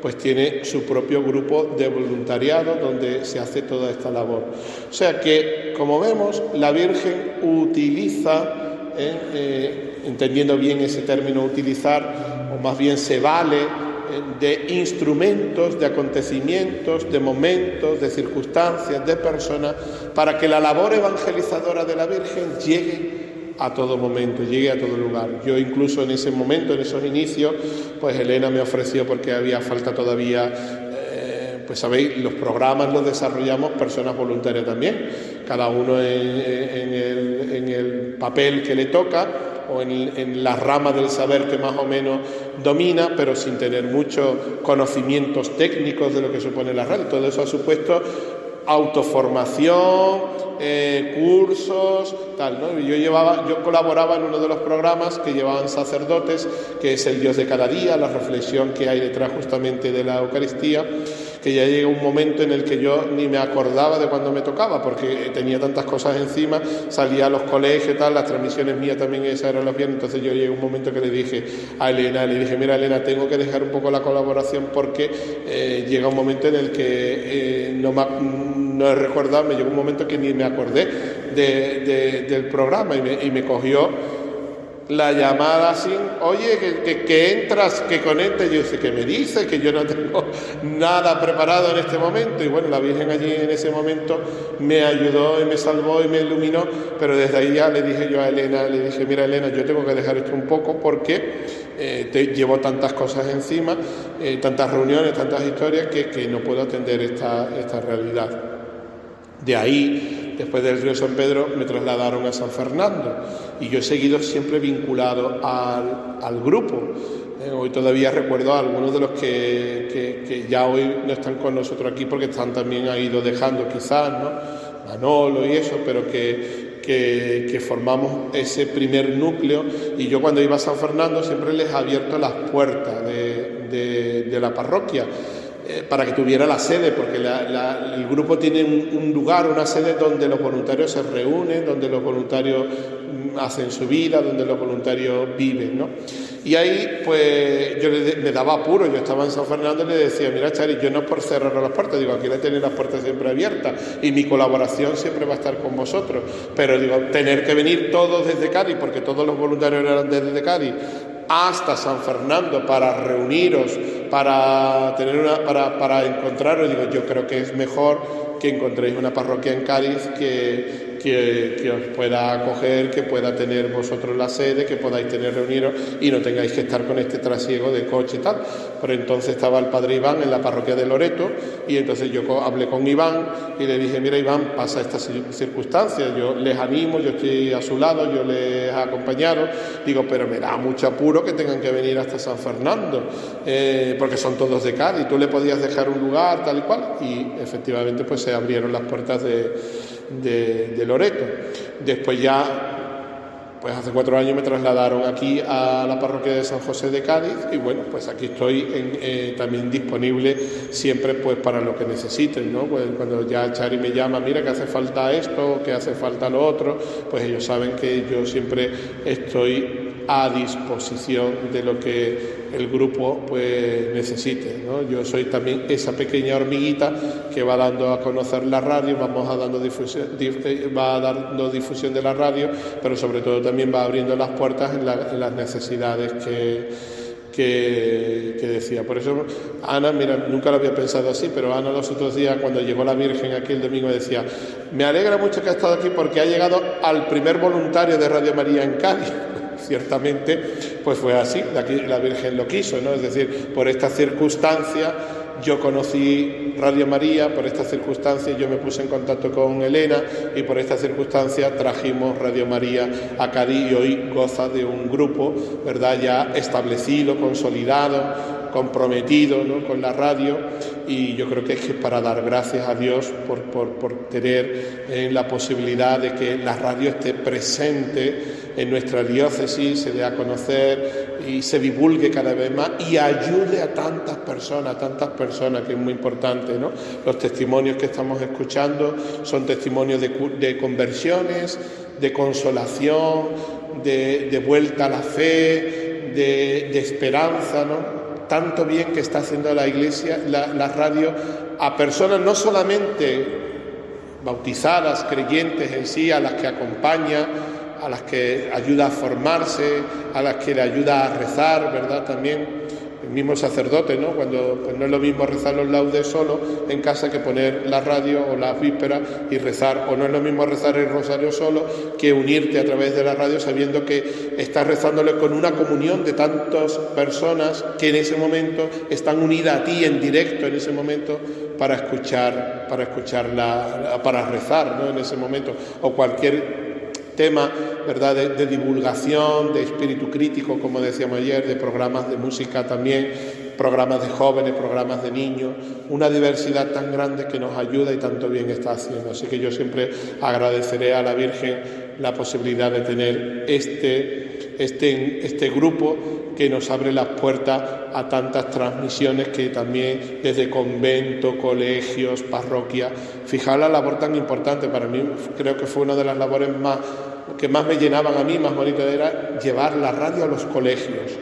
pues tiene su propio grupo de voluntariado donde se hace toda esta labor. O sea que, como vemos, la Virgen utiliza, eh, entendiendo bien ese término utilizar, o más bien se vale de instrumentos, de acontecimientos, de momentos, de circunstancias, de personas, para que la labor evangelizadora de la Virgen llegue a todo momento, llegue a todo lugar. Yo incluso en ese momento, en esos inicios, pues Elena me ofreció, porque había falta todavía, pues sabéis, los programas los desarrollamos personas voluntarias también, cada uno en, el, papel que le toca o en, en la rama del saber que más o menos domina, pero sin tener muchos conocimientos técnicos de lo que supone la radio. Todo eso ha supuesto autoformación, eh, cursos, tal, ¿no? Yo llevaba, yo colaboraba en uno de los programas que llevaban sacerdotes, que es el Dios de cada día, la reflexión que hay detrás justamente de la Eucaristía, que ya llega un momento en el que yo ni me acordaba de cuando me tocaba, porque tenía tantas cosas encima, salía a los colegios, tal, las transmisiones mías también esas eran los viernes, entonces yo llegué un momento que le dije a Elena, le dije, mira Elena, tengo que dejar un poco la colaboración porque eh, llega un momento en el que eh, no, me, no he recordado, me llegó un momento que ni me acordé de, de, del programa y me, y me cogió la llamada así, oye, que, que, que, entras, que conectes, yo sé, que me dice que yo no tengo nada preparado en este momento, y bueno, la Virgen allí en ese momento me ayudó y me salvó y me iluminó, pero desde ahí ya le dije yo a Elena, le dije, mira Elena, yo tengo que dejar esto un poco porque eh, te llevo tantas cosas encima, eh, tantas reuniones, tantas historias, que, que no puedo atender esta, esta realidad. De ahí, después del río San Pedro, me trasladaron a San Fernando y yo he seguido siempre vinculado al, al grupo. Eh, hoy todavía recuerdo a algunos de los que, que, ya hoy no están con nosotros aquí porque están también han ido dejando quizás, ¿no? Manolo y eso, pero que, que, formamos ese primer núcleo y yo cuando iba a San Fernando siempre les abierto las puertas de- de la parroquia eh, para que tuviera la sede, porque el grupo tiene un, un lugar, una sede donde los voluntarios se reúnen, donde los voluntarios mm, hacen su vida, donde los voluntarios viven, ¿no? Y ahí, pues, yo le- me daba apuro, yo estaba en San Fernando y le decía, mira, Chari, yo no es por cerrar las puertas, digo, aquí le tenéis las puertas siempre abiertas y mi colaboración siempre va a estar con vosotros, pero digo, tener que venir todos desde Cádiz, porque todos los voluntarios eran desde Cádiz, hasta San Fernando para reuniros, para tener una, para, para encontraros, digo, yo creo que es mejor que encontréis una parroquia en Cádiz que, que, os pueda acoger, que pueda tener vosotros la sede, que podáis tener reuniros y no tengáis que estar con este trasiego de coche y tal. Por entonces estaba el padre Iván en la parroquia de Loreto y entonces yo hablé con Iván y le dije, mira Iván, pasa estas cir- circunstancias, yo les animo, yo estoy a su lado, yo les he acompañado, digo, pero me da mucho apuro que tengan que venir hasta San Fernando, eh, porque son todos de Cádiz, tú le podías dejar un lugar tal y cual y efectivamente pues se abrieron las puertas de, de- Loreto. Después ya pues hace cuatro años me trasladaron aquí a la parroquia de San José de Cádiz y bueno, pues aquí estoy eh, también disponible siempre pues para lo que necesiten, ¿no? Pues cuando ya Chari me llama, mira que hace falta esto, que hace falta lo otro, pues ellos saben que yo siempre estoy a disposición de lo que el grupo pues necesite, ¿no? Yo soy también esa pequeña hormiguita que va dando a conocer la radio, vamos a dando difusión, dif- eh, va dando difusión de la radio, pero sobre todo también va abriendo las puertas en, la- las necesidades que, que, que decía. Por eso, Ana, mira, nunca lo había pensado así, pero Ana los otros días, cuando llegó la Virgen aquí el domingo, decía, me alegra mucho que ha estado aquí porque ha llegado al primer voluntario de Radio María en Cádiz. Ciertamente, pues fue así, la Virgen lo quiso, ¿no? Es decir, por esta circunstancia yo conocí Radio María, por esta circunstancia yo me puse en contacto con Elena y por esta circunstancia trajimos Radio María a Cádiz y hoy goza de un grupo, ¿verdad? Ya establecido, consolidado, comprometido con la radio y yo creo que es que para dar gracias a Dios por, por, por tener eh, la posibilidad de que la radio esté presente en nuestra diócesis, se dé a conocer y se divulgue cada vez más y ayude a tantas personas, tantas personas, que es muy importante. ¿no? Los testimonios que estamos escuchando son testimonios de, de conversiones, de consolación, de, de vuelta a la fe, de, de esperanza, ¿no? Tanto bien que está haciendo la iglesia, la, radio, a personas no solamente bautizadas, creyentes en sí, a las que acompaña, a las que ayuda a formarse, a las que le ayuda a rezar, ¿verdad? También el mismo sacerdote, ¿no? Cuando pues no es lo mismo rezar los laudes solo en casa que poner la radio o las vísperas y rezar, o no es lo mismo rezar el rosario solo que unirte a través de la radio sabiendo que estás rezándole con una comunión de tantas personas que en ese momento están unidas a ti en directo en ese momento para escuchar, para escucharla, para rezar, ¿no? En ese momento o cualquier tema ¿verdad? De, de, divulgación, de espíritu crítico, como decíamos ayer, de programas de música también, programas de jóvenes, programas de niños, una diversidad tan grande que nos ayuda y tanto bien está haciendo. Así que yo siempre agradeceré a la Virgen la posibilidad de tener este, este, este grupo que nos abre las puertas a tantas transmisiones que también desde convento, colegios, parroquias. Fijaos la labor tan importante, para mí creo que fue una de las labores más que más me llenaban a mí, más bonito era llevar la radio a los colegios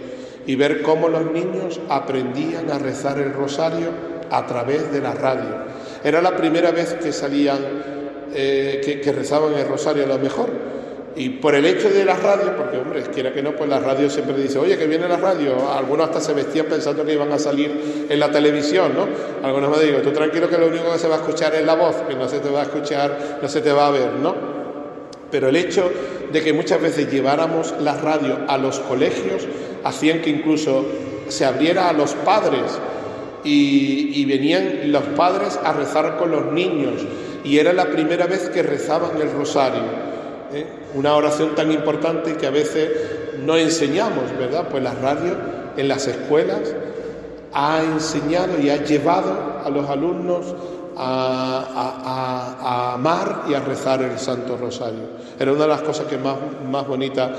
y ver cómo los niños aprendían a rezar el rosario a través de la radio. Era la primera vez que salían, eh, que, rezaban el rosario a lo mejor. Y por el hecho de la radio, porque hombre, quiera que no, pues la radio siempre dice, oye, que viene la radio. Algunos hasta se vestían pensando que iban a salir en la televisión, ¿no? Algunos me digo, tú tranquilo que lo único que se va a escuchar es la voz, que no se te va a escuchar, no se te va a ver, ¿no? Pero el hecho de que muchas veces lleváramos la radio a los colegios hacían que incluso se abriera a los padres y, y, venían los padres a rezar con los niños y era la primera vez que rezaban el rosario. ¿eh? Una oración tan importante que a veces no enseñamos, ¿verdad? Pues la radio en las escuelas ha enseñado y ha llevado a los alumnos a, a- amar y a rezar el Santo Rosario. Era una de las cosas que más, más bonitas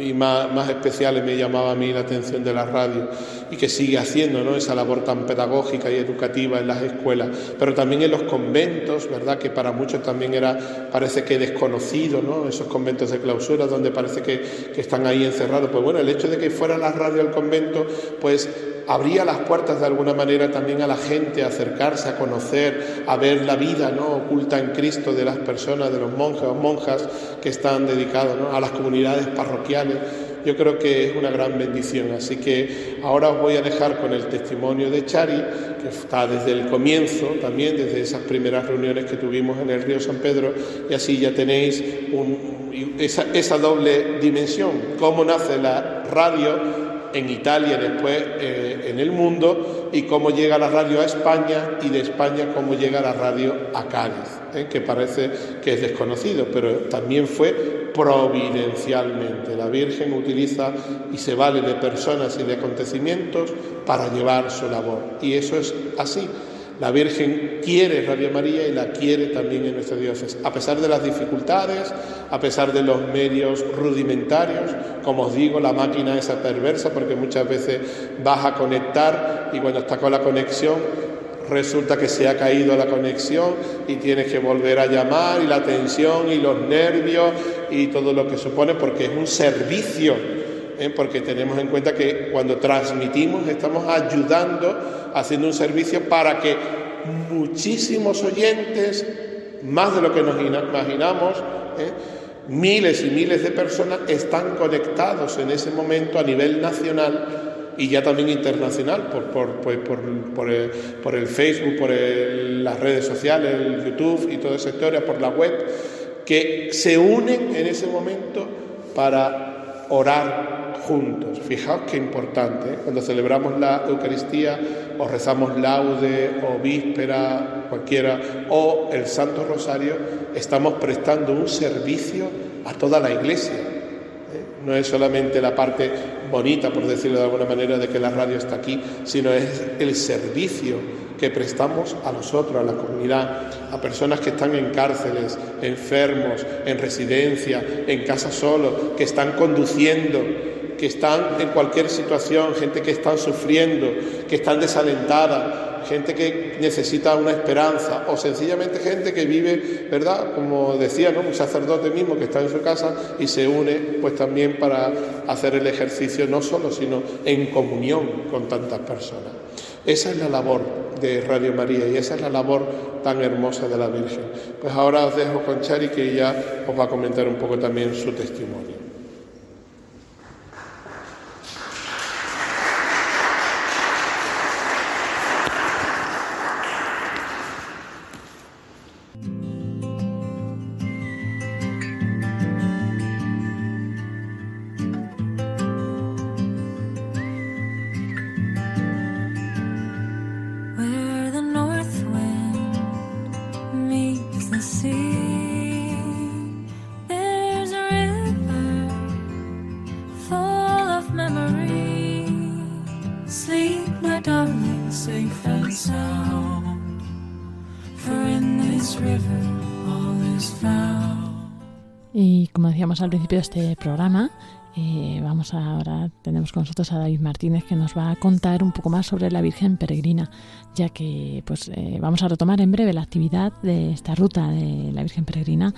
y más, más especiales me llamaba a mí la atención de la radio y que sigue haciendo ¿no? esa labor tan pedagógica y educativa en las escuelas, pero también en los conventos, ¿verdad? Que para muchos también era, parece que desconocido, ¿no? Esos conventos de clausura donde parece que, que están ahí encerrados. Pues bueno, el hecho de que fuera la radio al convento, pues abría las puertas de alguna manera también a la gente a acercarse, a conocer, a ver la vida ¿no? oculta en Cristo de las personas, de los monjes o monjas que están dedicados ¿no? a las comunidades parroquiales. Yo creo que es una gran bendición. Así que ahora os voy a dejar con el testimonio de Chari, que está desde el comienzo, también desde esas primeras reuniones que tuvimos en el río San Pedro, y así ya tenéis un- esa, esa doble dimensión, cómo nace la radio en Italia, después eh, en el mundo, y cómo llega la radio a España y de España cómo llega la radio a Cádiz, ¿eh? que parece que es desconocido, pero también fue providencialmente. La Virgen utiliza y se vale de personas y de acontecimientos para llevar su labor. Y eso es así. La Virgen quiere Radio María y la quiere también en nuestra diócesis, a pesar de las dificultades, a pesar de los medios rudimentarios, como os digo, la máquina esa perversa, porque muchas veces vas a conectar y cuando está con la conexión resulta que se ha caído la conexión y tienes que volver a llamar y la tensión y los nervios y todo lo que supone, porque es un servicio ¿eh? porque tenemos en cuenta que cuando transmitimos estamos ayudando, haciendo un servicio para que muchísimos oyentes, más de lo que nos ina- imaginamos, ¿eh? miles y miles de personas están conectados en ese momento a nivel nacional y ya también internacional por, por, pues, por, por el, Facebook, por las redes sociales, el YouTube y toda esa historia, por la web, que se unen en ese momento para orar juntos. Fijaos qué importante, ¿eh? cuando celebramos la Eucaristía o rezamos laude o víspera, cualquiera, o el Santo Rosario, estamos prestando un servicio a toda la Iglesia. ¿eh? No es solamente la parte bonita, por decirlo de alguna manera, de que la radio está aquí, sino es el servicio que prestamos a nosotros, a la comunidad, a personas que están en cárceles, enfermos, en residencia, en casa solo, que están conduciendo, que están en cualquier situación, gente que están sufriendo, que están desalentada, gente que necesita una esperanza o sencillamente gente que vive, ¿verdad? Como decía, ¿no? Un sacerdote mismo que está en su casa y se une pues también para hacer el ejercicio no solo, sino en comunión con tantas personas. Esa es la labor de Radio María y esa es la labor tan hermosa de la Virgen. Pues ahora os dejo con Chari que ya os va a comentar un poco también su testimonio. Principio de este programa, eh, vamos a- ahora, tenemos con nosotros a David Martínez que nos va a contar un poco más sobre la Virgen Peregrina, ya que pues eh, vamos a retomar en breve la actividad de esta ruta de la Virgen Peregrina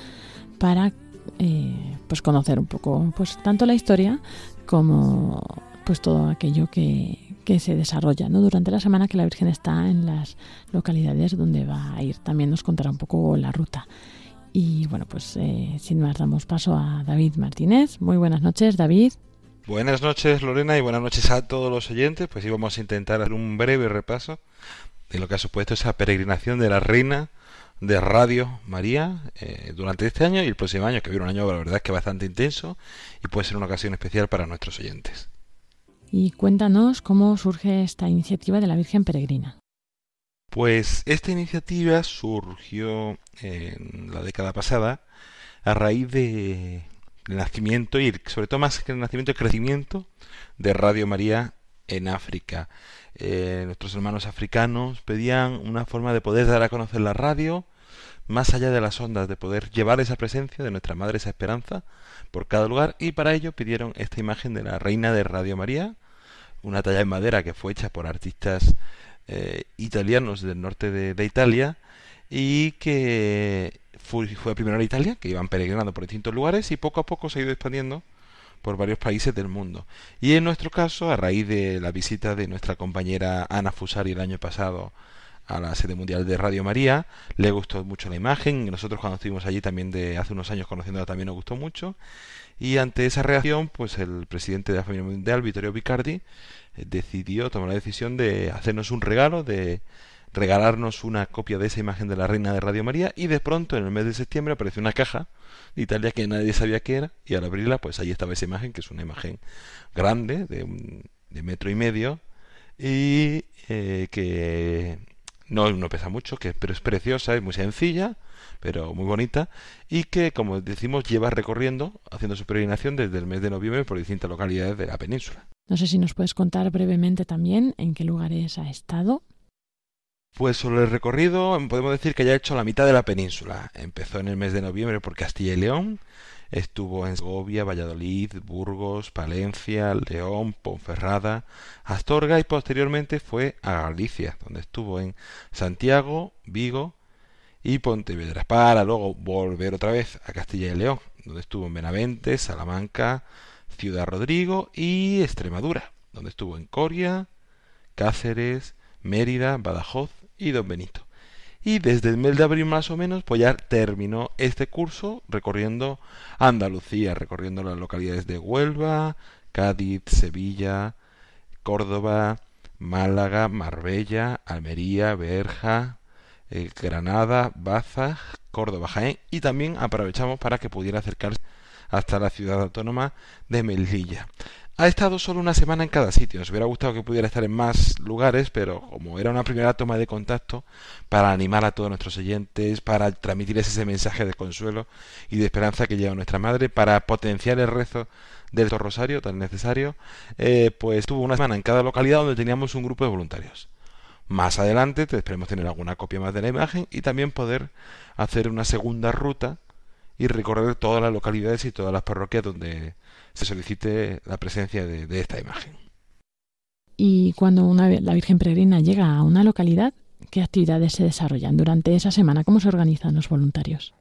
para eh, pues conocer un poco pues tanto la historia como pues todo aquello que, que se desarrolla ¿no? durante la semana que la Virgen está en las localidades donde va a ir. También nos contará un poco la ruta. Y bueno, pues eh, sin más damos paso a David Martínez. Muy buenas noches, David. Buenas noches Lorena y buenas noches a todos los oyentes. Pues íbamos a intentar hacer un breve repaso de lo que ha supuesto esa peregrinación de la Reina de Radio María eh, durante este año y el próximo año, que viene un año la verdad es que bastante intenso y puede ser una ocasión especial para nuestros oyentes. Y cuéntanos cómo surge esta iniciativa de la Virgen Peregrina. Pues esta iniciativa surgió en la década pasada a raíz de el nacimiento y sobre todo más que el nacimiento, el crecimiento de Radio María en África. eh, nuestros hermanos africanos pedían una forma de poder dar a conocer la radio más allá de las ondas, de poder llevar esa presencia de nuestra Madre, esa esperanza, por cada lugar, y para ello pidieron esta imagen de la Reina de Radio María, una talla en madera que fue hecha por artistas eh, italianos del norte de, Italia, y que fue, fue primero en Italia, que iban peregrinando por distintos lugares, y poco a poco se ha ido expandiendo por varios países del mundo. Y en nuestro caso, a raíz de la visita de nuestra compañera Ana Fusari el año pasado a la sede mundial de Radio María, le gustó mucho la imagen, nosotros cuando estuvimos allí también de hace unos años conociéndola también nos gustó mucho, y ante esa reacción, pues el presidente de la familia mundial, Vittorio Picardi, eh, decidió tomar la decisión de hacernos un regalo, de regalarnos una copia de esa imagen de la reina de Radio María, y de pronto en el mes de septiembre apareció una caja de Italia que nadie sabía qué era, y al abrirla, pues ahí estaba esa imagen, que es una imagen grande, de, un, de metro y medio, y eh, que no, no pesa mucho, que, pero es preciosa, es muy sencilla, pero muy bonita, y que, como decimos, lleva recorriendo, haciendo su peregrinación desde el mes de noviembre por distintas localidades de la península. No sé si nos puedes contar brevemente también en qué lugares ha estado. Pues sobre el recorrido podemos decir que ya ha hecho la mitad de la península. Empezó en el mes de noviembre por Castilla y León, Estuvo en Segovia, Valladolid, Burgos, Palencia, León, Ponferrada, Astorga y posteriormente fue a Galicia, donde estuvo en Santiago, Vigo y Pontevedra, para luego volver otra vez a Castilla y León, donde estuvo en Benavente, Salamanca, Ciudad Rodrigo y Extremadura, donde estuvo en Coria, Cáceres, Mérida, Badajoz y Don Benito y desde el mes de abril más o menos pues ya terminó este curso recorriendo Andalucía, recorriendo las localidades de Huelva, Cádiz, Sevilla, Córdoba, Málaga, Marbella, Almería, Berja, eh, Granada, Baza, Córdoba, Jaén y también aprovechamos para que pudiera acercarse hasta la ciudad autónoma de Melilla. Ha estado solo una semana en cada sitio. Nos hubiera gustado que pudiera estar en más lugares, pero como era una primera toma de contacto para animar a todos nuestros oyentes, para transmitirles ese mensaje de consuelo y de esperanza que lleva nuestra madre, para potenciar el rezo del rosario tan necesario, eh, pues estuvo una semana en cada localidad donde teníamos un grupo de voluntarios. Más adelante esperemos tener alguna copia más de la imagen y también poder hacer una segunda ruta y recorrer todas las localidades y todas las parroquias donde se solicite la presencia de, esta imagen. Y cuando una, la Virgen Peregrina llega a una localidad, ¿qué actividades se desarrollan durante esa semana? ¿Cómo se organizan los voluntarios?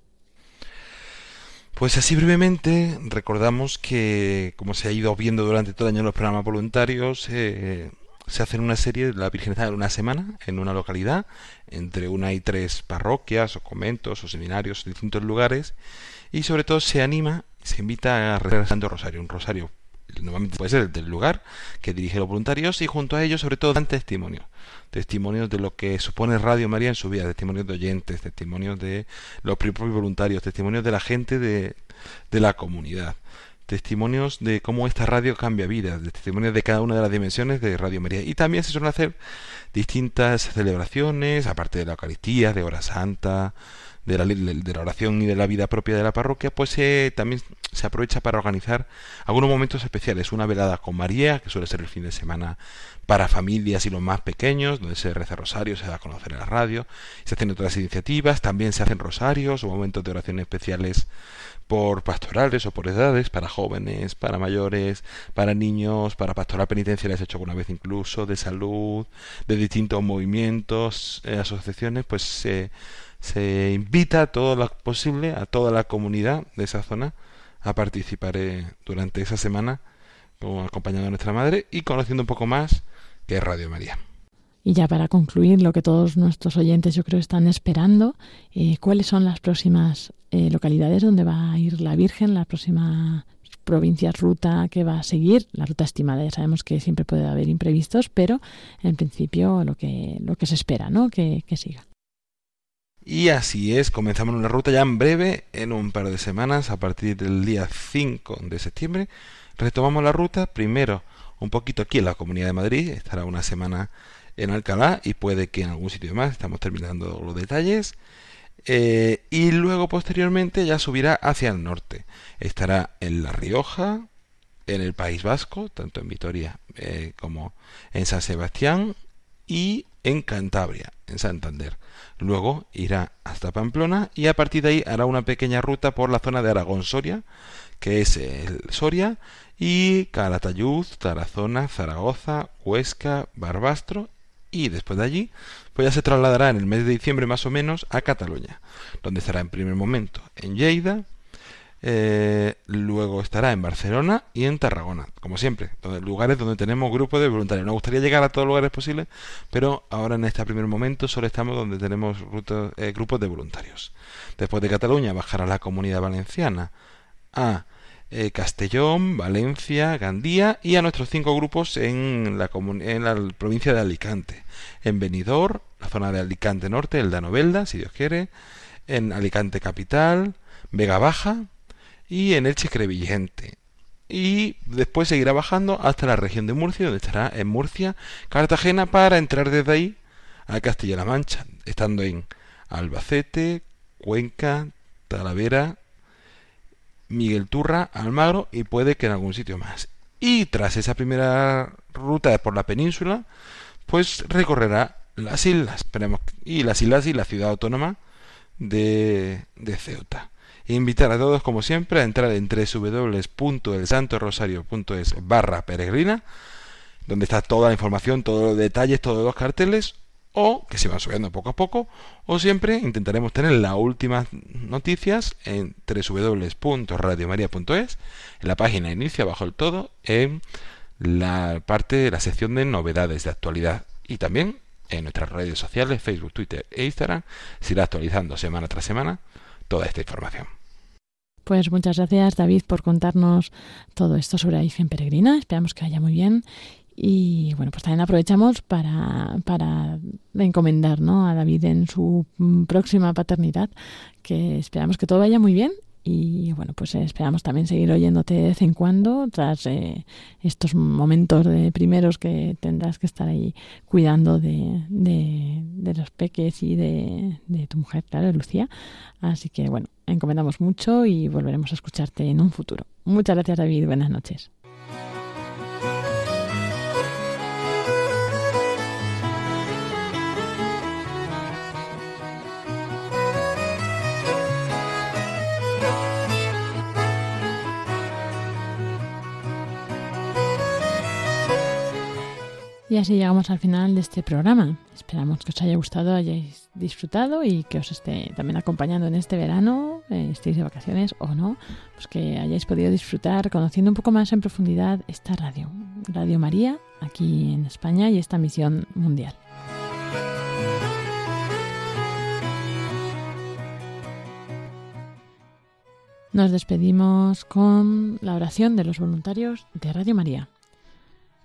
Pues así brevemente recordamos que, como se ha ido viendo durante todo el año en los programas voluntarios, eh, se hacen una serie de la Virgen está una semana en una localidad, entre una y tres parroquias o conventos o seminarios, distintos lugares, y sobre todo se anima se invita a rezar el Santo Rosario, un rosario normalmente puede ser del lugar que dirige los voluntarios y junto a ellos sobre todo dan testimonios testimonios de lo que supone Radio María en su vida testimonios de oyentes testimonios de los propios voluntarios testimonios de la gente de, de la comunidad testimonios de cómo esta radio cambia vidas, testimonios de cada una de las dimensiones de Radio María. Y también se suelen hacer distintas celebraciones, aparte de la Eucaristía, de Hora Santa, de la, de la oración y de la vida propia de la parroquia, pues también se aprovecha para organizar algunos momentos especiales. Una velada con María, que suele ser el fin de semana para familias y los más pequeños, donde se reza rosario, se da a conocer en la radio. Se hacen otras iniciativas, también se hacen rosarios o momentos de oración especiales por pastorales o por edades, para jóvenes, para mayores, para niños, para pastoral penitencial, se ha hecho alguna vez incluso, de salud, de distintos movimientos, eh, asociaciones, pues se se invita a todo lo posible, a toda la comunidad de esa zona, a participar eh, durante esa semana acompañando a nuestra madre y conociendo un poco más que Radio María. Y ya para concluir, lo que todos nuestros oyentes yo creo están esperando, eh, ¿cuáles son las próximas eh, localidades donde va a ir la Virgen, la próxima provincia, ruta que va a seguir? La ruta estimada, ya sabemos que siempre puede haber imprevistos, pero en principio lo que, lo que se espera, ¿no? que siga. Y así es, comenzamos una ruta ya en breve, en un par de semanas, a partir del día 5 de septiembre. Retomamos la ruta, primero un poquito aquí en la Comunidad de Madrid, estará una semana en Alcalá y puede que en algún sitio más, estamos terminando los detalles. Eh, y luego posteriormente ya subirá hacia el norte. Estará en La Rioja, en el País Vasco, tanto en Vitoria eh, como en San Sebastián, y en Cantabria, en Santander. Luego irá hasta Pamplona y a partir de ahí hará una pequeña ruta por la zona de Aragón-Soria, que es el Soria, y Calatayud, Tarazona, Zaragoza, Huesca, Barbastro y después de allí pues ya se trasladará en el mes de diciembre más o menos a Cataluña, donde estará en primer momento en Lleida, eh, luego estará en Barcelona y en Tarragona, como siempre, lugares donde tenemos grupos de voluntarios. Nos gustaría llegar a todos los lugares posibles, pero ahora en este primer momento solo estamos donde tenemos eh, grupos de voluntarios. Después de Cataluña bajará la comunidad valenciana a eh, Castellón, Valencia, Gandía y a nuestros cinco grupos en la, en la provincia de Alicante, en Benidorm, la zona de Alicante Norte, el de Novelda, si Dios quiere, en Alicante Capital, Vega Baja y en Elche Crevillente. Y después seguirá bajando hasta la región de Murcia, donde estará en Murcia, Cartagena, para entrar desde ahí a Castilla-La Mancha, estando en Albacete, Cuenca, Talavera, Miguel Turra, Almagro y puede que en algún sitio más. Y tras esa primera ruta por la península, pues recorrerá las islas, y las islas y la ciudad autónoma de Ceuta. Invitar a todos, como siempre, a entrar en www.elsantorosario.es barra peregrina, donde está toda la información, todos los detalles, todos los carteles, o que se van subiendo poco a poco, o siempre intentaremos tener las últimas noticias en www.radiomaria.es, en la página inicia abajo del todo, en la parte de la sección de novedades de actualidad y también en nuestras redes sociales, Facebook, Twitter e Instagram, se irá actualizando semana tras semana toda esta información. Pues muchas gracias David por contarnos todo esto sobre la Virgen Peregrina. Esperamos que vaya muy bien y bueno, pues también aprovechamos para, para encomendar ¿no? a David en su próxima paternidad, que esperamos que todo vaya muy bien y bueno, pues esperamos también seguir oyéndote de vez en cuando tras eh, estos momentos de primeros que tendrás que estar ahí cuidando de, de, de los peques y de, de tu mujer, claro, Lucía. Así que bueno, encomendamos mucho y volveremos a escucharte en un futuro. Muchas gracias David, buenas noches. Y así llegamos al final de este programa. Esperamos que os haya gustado, hayáis disfrutado y que os esté también acompañando en este verano, eh, estéis de vacaciones o no, pues que hayáis podido disfrutar conociendo un poco más en profundidad esta radio, Radio María, aquí en España y esta misión mundial. Nos despedimos con la oración de los voluntarios de Radio María.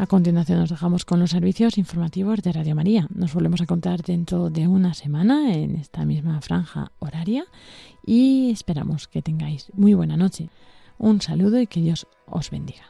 A continuación nos dejamos con los servicios informativos de Radio María. Nos volvemos a contar dentro de una semana en esta misma franja horaria y esperamos que tengáis muy buena noche. Un saludo y que Dios os bendiga.